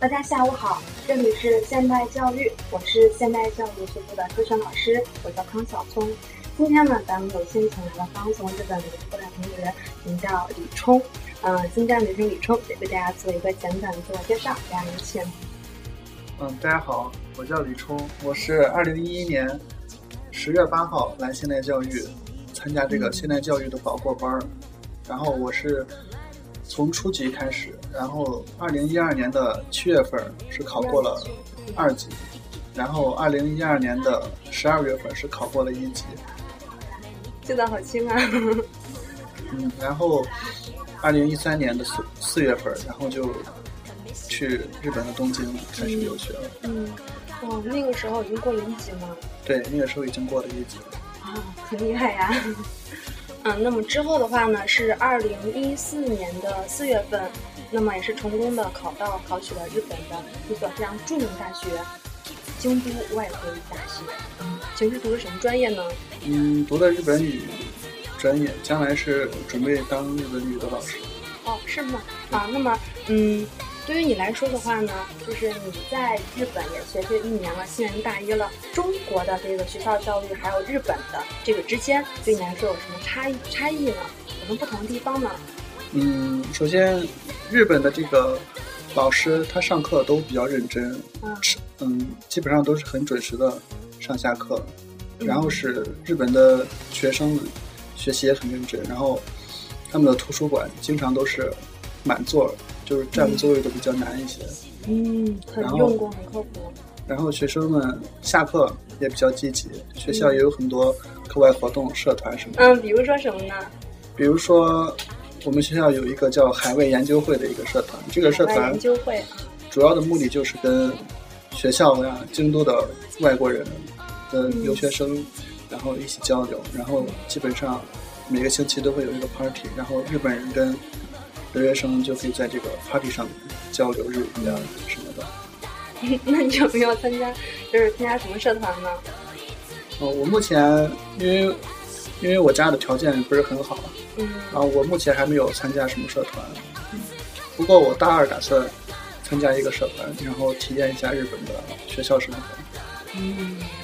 大家下午好，这里是现代教育，我是现代教育学部的科学老师，我叫康晓聪。今天呢，咱们有幸请来了刚从日本回来的同学，名叫李冲。嗯，新疆女生李冲，也为大家做一个简短的自我介绍，大家有请。嗯，大家好，我叫李冲，我是二零一一年十月八号来现代教育参加这个现代教育的保过班儿，然后我是从初级开始，然后二零一二年的七月份是考过了二级，然后二零一二年的十二月份是考过了一级。记得好清啊。嗯，然后二零一三年的四四月份，然后就去日本的东京开始留学了。嗯，哦，那个时候已经过了一级吗？对，那个时候已经过了一级。啊，很厉害呀。嗯，那么之后的话呢，是二零一四年的四月份，那么也是成功的考到考取了日本的一所非常著名大学——京都外国语大学。嗯，请是读的什么专业呢？嗯，读的日本语专业，将来是准备当日本语的老师。哦，是吗？啊，那么，嗯，对于你来说的话呢，就是你在日本也学习一年了，新人大一了。中国的这个学校教育，还有日本的这个之间，对你来说有什么差异差异呢？有什么不同的地方呢？嗯，首先，日本的这个老师他上课都比较认真，嗯嗯，基本上都是很准时的上下课。然后是日本的学生们学习也很认真，然后他们的图书馆经常都是满座，就是占的座位都比较难一些。嗯，很用功，很刻苦。然后学生们下课也比较积极，学校也有很多课外活动、社团什么的。嗯，比如说什么呢？比如说，我们学校有一个叫海外研究会的一个社团，这个社团研究会。主要的目的就是跟学校呀、京都的外国人的留学生，然后一起交流。然后基本上每个星期都会有一个 party，然后日本人跟留学生就可以在这个 party 上交流日语啊什么的。那你有没有参加，就是参加什么社团呢？哦，我目前因为因为我家的条件不是很好，嗯啊，我目前还没有参加什么社团。不过我大二打算参加一个社团，然后体验一下日本的学校生活。嗯，对。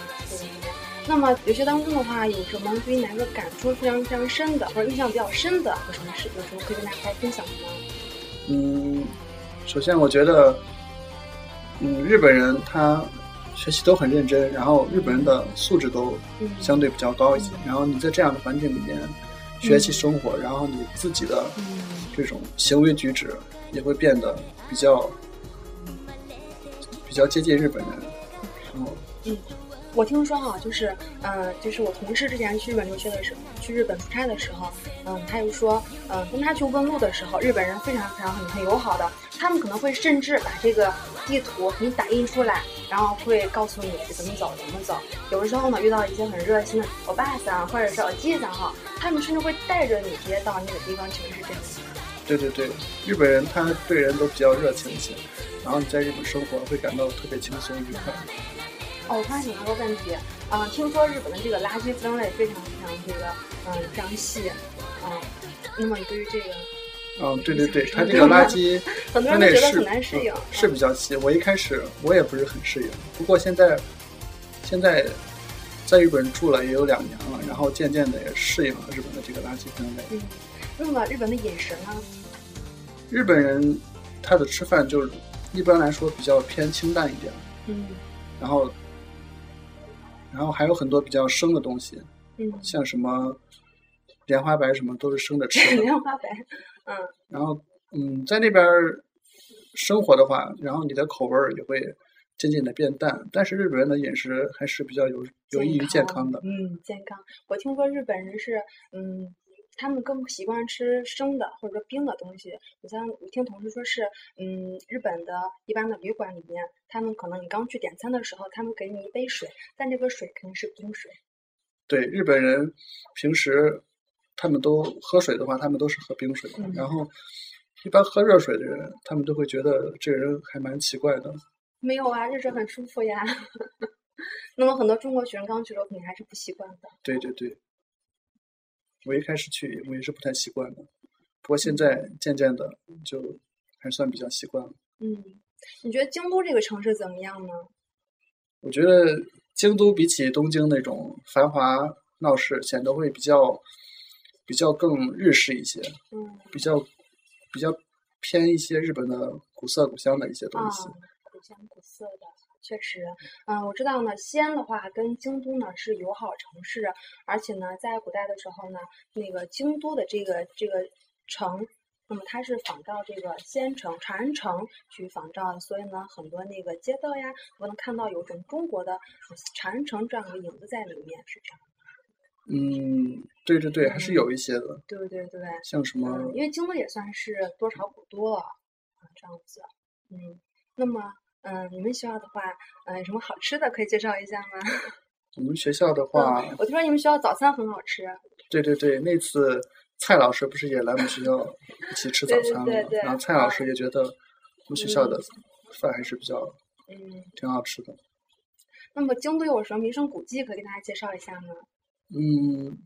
那么留学当中的话，有什么对于哪个感触非常非常深的，或者印象比较深的，有什么事，有什么可以跟大家分享的吗？嗯，首先我觉得，嗯，日本人他学习都很认真，然后日本人的素质都嗯相对比较高一些。然后你在这样的环境里面学习生活，然后你自己的嗯这种行为举止也会变得比较比较接近日本人。然后，嗯，我听说哈，就是，嗯、就是我同事之前去日本留学的时候，去日本出差的时候，嗯，他又说，嗯、跟他去问路的时候，日本人非常非常很很友好的，他们可能会甚至把这个地图给你打印出来，然后会告诉你怎么走怎么走。有的时候呢，遇到一些很热心的欧巴桑或者是欧吉桑哈，他们甚至会带着你直接到那个地方去，是这样子。对对对，日本人他对人都比较热情一些，然后你在日本生活会感到特别轻松愉快。哦，我突然想到个问题，啊、听说日本的这个垃圾分类非常非常这个，嗯、非常细，啊、那么你对于这个，嗯，对对对，它这个垃圾很多人分类是都觉得很难适应嗯，是比较细。我一开始我也不是很适应，不过现在现在在日本住了也有两年了，然后渐渐的也适应了日本的这个垃圾分类。嗯，那么日本的饮食呢？日本人他的吃饭就是一般来说比较偏清淡一点，嗯然后然后还有很多比较生的东西，嗯，像什么莲花白什么都是生着吃的。莲花白，嗯然后，嗯，在那边儿生活的话，然后你的口味儿也会渐渐的变淡。但是日本人的饮食还是比较有有益于健康的。嗯，健康。我听说日本人是，嗯，他们更习惯吃生的或者说冰的东西。你像我听同事说是，嗯，日本的一般的旅馆里面，他们可能你刚去点餐的时候，他们给你一杯水，但这个水肯定是冰水。对日本人平时他们都喝水的话，他们都是喝冰水的。嗯然后一般喝热水的人，他们都会觉得这个人还蛮奇怪的。没有啊，热水很舒服呀。那么很多中国学生刚去的时候肯定还是不习惯的。对对对，我一开始去我也是不太习惯的，不过现在渐渐的就还算比较习惯了。嗯，你觉得京都这个城市怎么样呢？我觉得京都比起东京那种繁华闹市，显得会比较比较更日式一些，嗯比较比较偏一些日本的古色古香的一些东啊西。，古香古色的，确实，嗯，我知道呢，西安的话跟京都呢是友好城市，而且呢，在古代的时候呢，那个京都的这个这个城。那么它是仿照这个西安城、长安城去仿照的，所以呢，很多那个街道呀，我能看到有种中国的长安城这样的影子在里面，是这样。嗯，对对对，还是有一些的，对对对，像什么嗯，因为京都也算是多朝古都了，啊，这样子。嗯，那么，嗯，你们学校的话，嗯，有什么好吃的可以介绍一下吗？我们学校的话，嗯，我听说你们学校早餐很好吃。对对对，那次蔡老师不是也来我们学校一起吃早餐吗？对对然后蔡老师也觉得我们学校的嗯饭还是比较嗯，挺好吃的。那么京都有什么名胜古迹可以给大家介绍一下吗？嗯，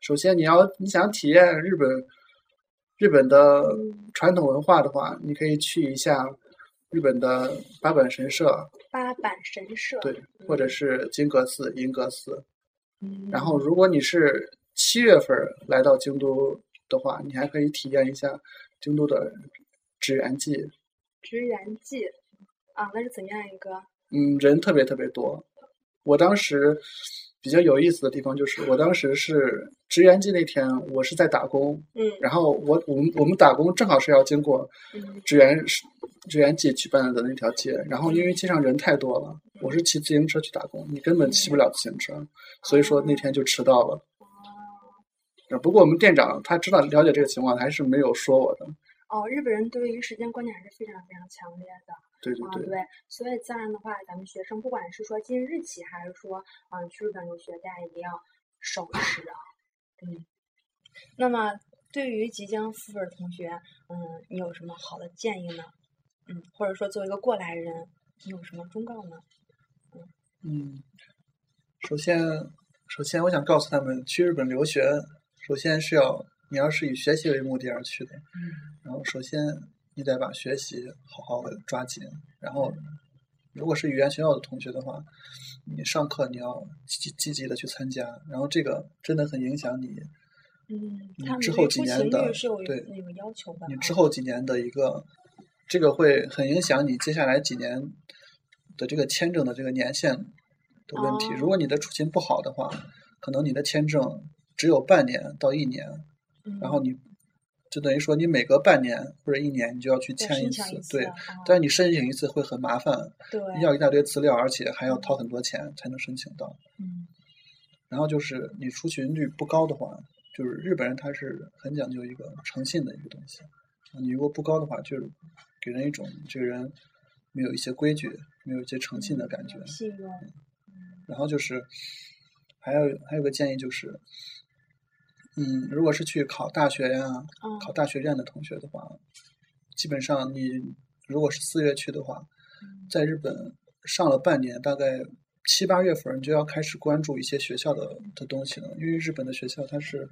首先你要你想体验日本日本的嗯传统文化的话，你可以去一下日本的八坂神社，八坂神社。对，或者是金阁寺、银阁寺。嗯。然后，如果你是七月份来到京都的话，你还可以体验一下京都的纸园祭。直园祭，啊，那是怎样一个？嗯，人特别特别多。我当时比较有意思的地方就是，我当时是职员祭那天，我是在打工，嗯然后我我们我们打工正好是要经过嗯职员职员季举办的那条街，然后因为街上人太多了，我是骑自行车去打工，你根本骑不了自行车，所以说那天就迟到了。呃不过我们店长他知道了解这个情况，还是没有说我的。哦，日本人对于时间观念还是非常非常强烈的。啊，对对对，对，所以自然的话，咱们学生不管是说进日企，还是说嗯去日本留学，大家一定要守时啊。嗯，那么对于即将赴日的同学，嗯，你有什么好的建议呢？嗯，或者说作为一个过来人，你有什么忠告呢？嗯，首先首先我想告诉他们，去日本留学，首先是要你要是以学习为目的而去的，嗯然后首先你得把学习好好的抓紧，然后如果是语言学校的同学的话，你上课你要积积极的去参加，然后这个真的很影响你嗯，你他们之后几对出勤年的率是有对那个要求的啊。你之后几年的一个，这个会很影响你接下来几年的这个签证的这个年限的问题。哦如果你的出勤不好的话，可能你的签证只有半年到一年，嗯，然后你就等于说你每隔半年或者一年你就要去签一次，一次对。啊但是你申请一次会很麻烦，对，要一大堆资料，而且还要掏很多钱才能申请到。嗯然后就是你出勤率不高的话，就是日本人他是很讲究一个诚信的一个东西。你如果不高的话，就是给人一种这个人没有一些规矩，没有一些诚信的感觉。然后就是还有还有个建议就是，嗯，如果是去考大学呀、嗯考大学院的同学的话，基本上你如果是四月去的话，在日本上了半年，大概七八月份，你就要开始关注一些学校的的东西了，因为日本的学校它是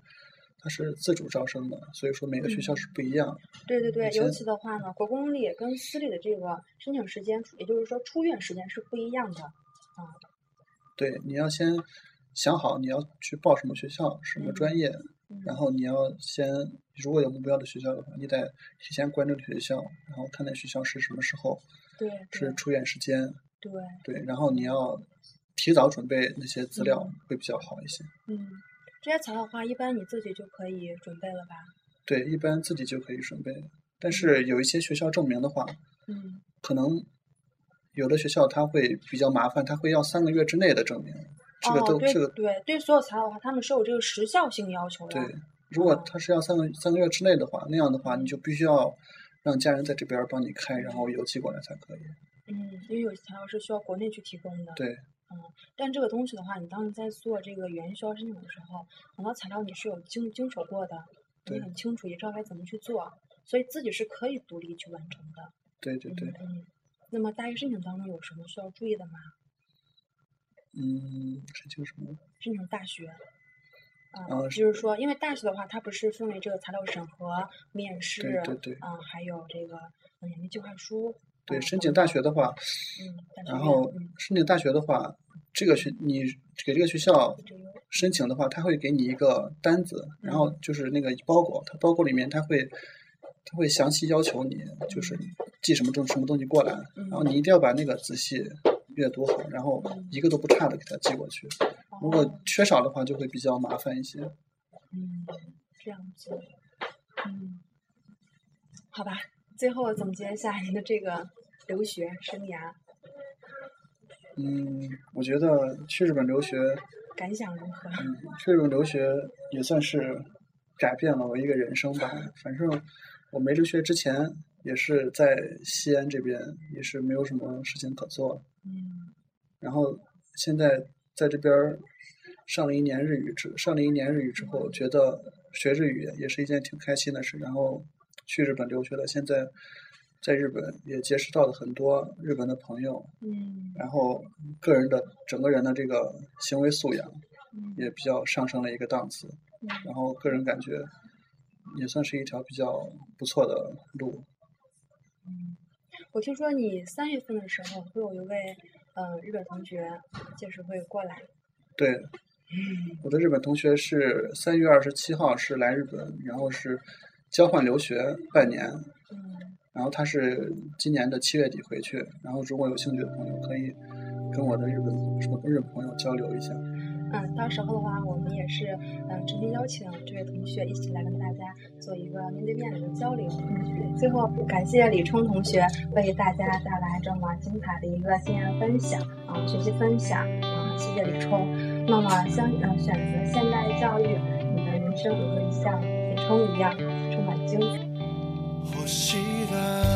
它是自主招生的，所以说每个学校是不一样的。对对对，尤其的话呢，国公立跟私立的这个申请时间，也就是说出院时间是不一样的。啊对，你要先想好你要去报什么学校、什么专业，嗯然后你要先如果有目标的学校的话，你得提前关注学校，然后看那学校是什么时候对对是出院时间，对，对，然后你要提早准备那些资料嗯会比较好一些。嗯，这些材料的话，一般你自己就可以准备了吧？对，一般自己就可以准备，但是有一些学校证明的话，嗯，可能有的学校它会比较麻烦，它会要三个月之内的证明。这个都这个对对，所有材料的话，他们是有这个时效性要求的。对，如果哦他是要三个三个月之内的话，那样的话你就必须要让家人在这边帮你开，然后邮寄过来才可以。嗯，因为有些材料是需要国内去提供的。对，但这个东西的话，你当你在做这个语言学校申请的时候，很多材料你是有经经手过的，你很清楚，也知道该怎么去做，所以自己是可以独立去完成的。对对对，嗯嗯。那么大一申请当中有什么需要注意的吗？嗯，申请什么？申请大学。啊、啊就是说，因为大学的话，它不是分为这个材料审核、面试，对对对啊、还有这个嗯研究计划书，对，申请大学的话，然后申请大学的话，这个学你给这个学校申请的话，他会给你一个单子，然后就是那个包裹，它包裹里面他会他会详细要求你，就是寄什么东什么东西过来，然后你一定要把那个仔细阅读好，然后一个都不差的给他寄过去。如果缺少的话，就会比较麻烦一些。嗯，这样子。嗯，好吧。最后总结一下您的这个留学生涯。嗯，我觉得去日本留学感想如何？嗯，去日本留学也算是改变了我一个人生吧。反正我没留学之前也是在西安这边，也是没有什么事情可做。嗯。然后现在在这边上了一年日语之上了一年日语之后，觉得学日语也是一件挺开心的事。然后。去日本留学了，现在在日本也结识到了很多日本的朋友，嗯，然后个人的整个人的这个行为素养也比较上升了一个档次，然后个人感觉也算是一条比较不错的路。嗯，我听说你三月份的时候会有一位呃日本同学就是会过来，对，我的日本同学是三月二十七号是来日本，然后是。交换留学半年，然后他是今年的七月底回去。然后如果有兴趣的朋友，可以跟我的日本什么日本朋友交流一下。嗯，到时候的话，我们也是嗯，直接邀请这位同学一起来跟大家做一个面对面的一个交流。最后，感谢李冲同学为大家带来这么精彩的一个经验分享啊，学习分享啊，谢谢李冲。那么，相呃选择现代教育，你的人生也会像李冲一样。充满精彩。星が